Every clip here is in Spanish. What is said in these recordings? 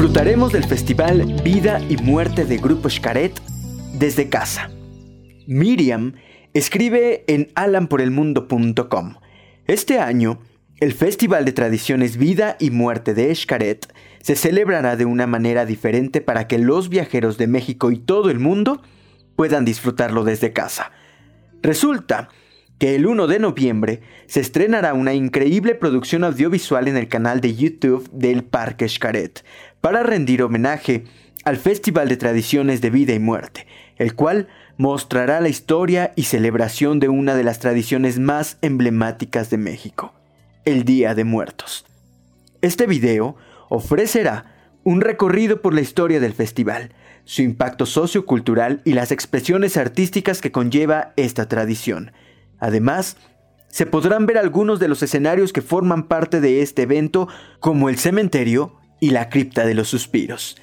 Disfrutaremos del festival Vida y Muerte de Grupo Xcaret desde casa. Miriam escribe en alanporelmundo.com. Este año, el Festival de Tradiciones Vida y Muerte de Xcaret se celebrará de una manera diferente para que los viajeros de México y todo el mundo puedan disfrutarlo desde casa. Resulta que el 1 de noviembre se estrenará una increíble producción audiovisual en el canal de YouTube del Parque Xcaret para rendir homenaje al Festival de Tradiciones de Vida y Muerte, el cual mostrará la historia y celebración de una de las tradiciones más emblemáticas de México, el Día de Muertos. Este video ofrecerá un recorrido por la historia del festival, su impacto sociocultural y las expresiones artísticas que conlleva esta tradición, Además, se podrán ver algunos de los escenarios que forman parte de este evento, como el cementerio y la cripta de los suspiros.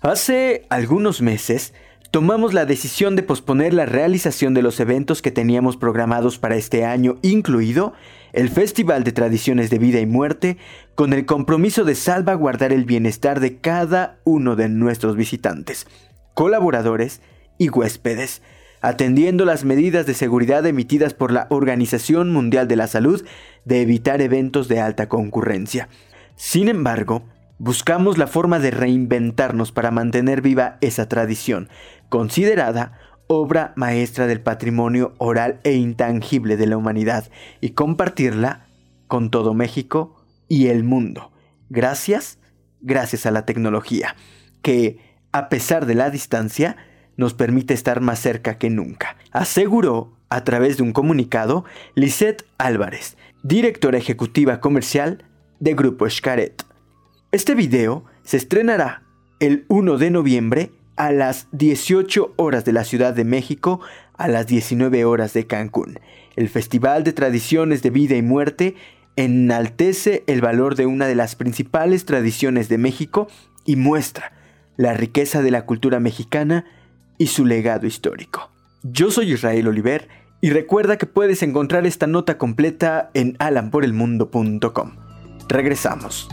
Hace algunos meses, tomamos la decisión de posponer la realización de los eventos que teníamos programados para este año, incluido el Festival de Tradiciones de Vida y Muerte, con el compromiso de salvaguardar el bienestar de cada uno de nuestros visitantes, colaboradores y huéspedes, atendiendo las medidas de seguridad emitidas por la Organización Mundial de la Salud de evitar eventos de alta concurrencia. Sin embargo, buscamos la forma de reinventarnos para mantener viva esa tradición, considerada obra maestra del patrimonio oral e intangible de la humanidad, y compartirla con todo México y el mundo. Gracias, gracias a la tecnología, que, a pesar de la distancia, nos permite estar más cerca que nunca, aseguró a través de un comunicado Lisette Álvarez, directora ejecutiva comercial de Grupo Xcaret. Este video se estrenará el 1 de noviembre a las 18 horas de la Ciudad de México a las 19 horas de Cancún. El Festival de Tradiciones de Vida y Muerte enaltece el valor de una de las principales tradiciones de México y muestra la riqueza de la cultura mexicana y su legado histórico. Yo soy Israel Oliver y recuerda que puedes encontrar esta nota completa en alanporelmundo.com. Regresamos.